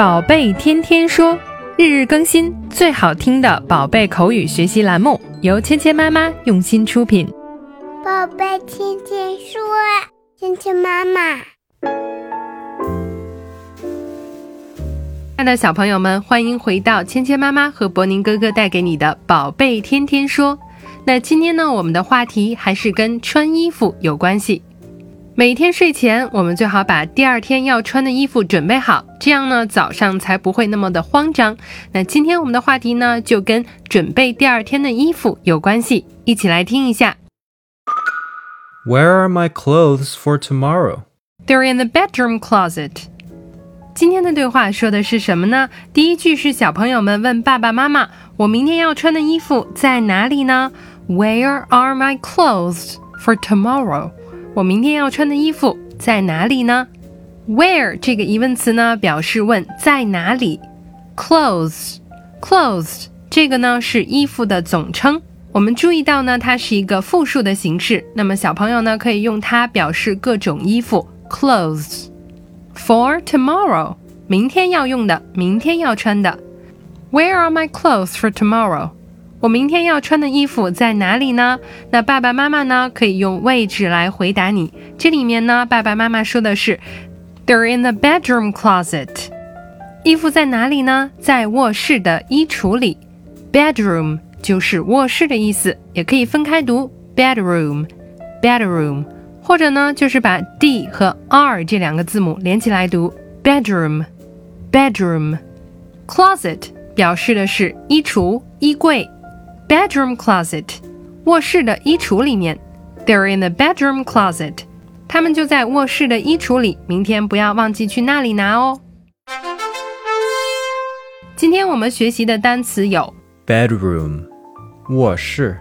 宝贝天天说，日日更新，最好听的宝贝口语学习栏目，由芊芊妈妈用心出品。宝贝天天说，芊芊妈妈。亲爱的小朋友们，欢迎回到芊芊妈妈和博宁哥哥带给你的宝贝天天说。那今天呢，我们的话题还是跟穿衣服有关系。每天睡前，我们最好把第二天要穿的衣服准备好，这样呢，早上才不会那么的慌张。那今天我们的话题呢，就跟准备第二天的衣服有关系，一起来听一下。Where are my clothes for tomorrow? They're in the bedroom closet. 今天的对话说的是什么呢？第一句是小朋友们问爸爸妈妈：“我明天要穿的衣服在哪里呢？”Where are my clothes for tomorrow? 我明天要穿的衣服在哪里呢？Where 这个疑问词呢，表示问在哪里。Clothes，clothes 这个呢是衣服的总称。我们注意到呢，它是一个复数的形式。那么小朋友呢，可以用它表示各种衣服。Clothes for tomorrow，明天要用的，明天要穿的。Where are my clothes for tomorrow？我明天要穿的衣服在哪里呢？那爸爸妈妈呢？可以用位置来回答你。这里面呢，爸爸妈妈说的是，They're in the bedroom closet。衣服在哪里呢？在卧室的衣橱里。Bedroom 就是卧室的意思，也可以分开读，bedroom，bedroom，或者呢，就是把 d 和 r 这两个字母连起来读，bedroom，bedroom。Closet 表示的是衣橱、衣柜。bedroom closet，卧室的衣橱里面。They're in the bedroom closet，他们就在卧室的衣橱里。明天不要忘记去那里拿哦。今天我们学习的单词有 bedroom，卧室，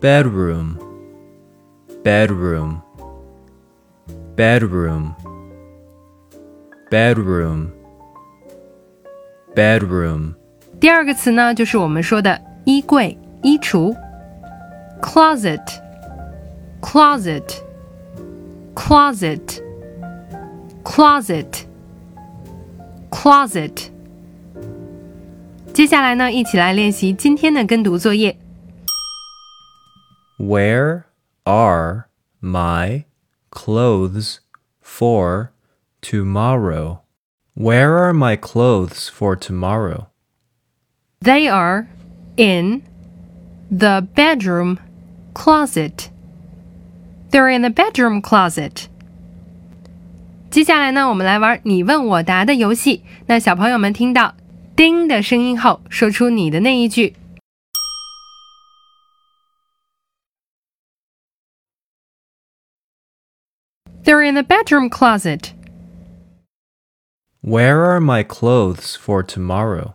bedroom，bedroom，bedroom，bedroom。第二个词呢，就是我们说的。 衣柜、衣橱，closet, closet, closet, closet, closet。接下来呢，一起来练习今天的跟读作业。Where are my clothes for tomorrow? Where are my clothes for tomorrow? They are in the bedroom closet. They're in the bedroom closet. 接下来呢，我们来玩你问我答的游戏。那小朋友们听到“叮”的声音后，说出你的那一句。They're in the bedroom closet. Where are my clothes for tomorrow?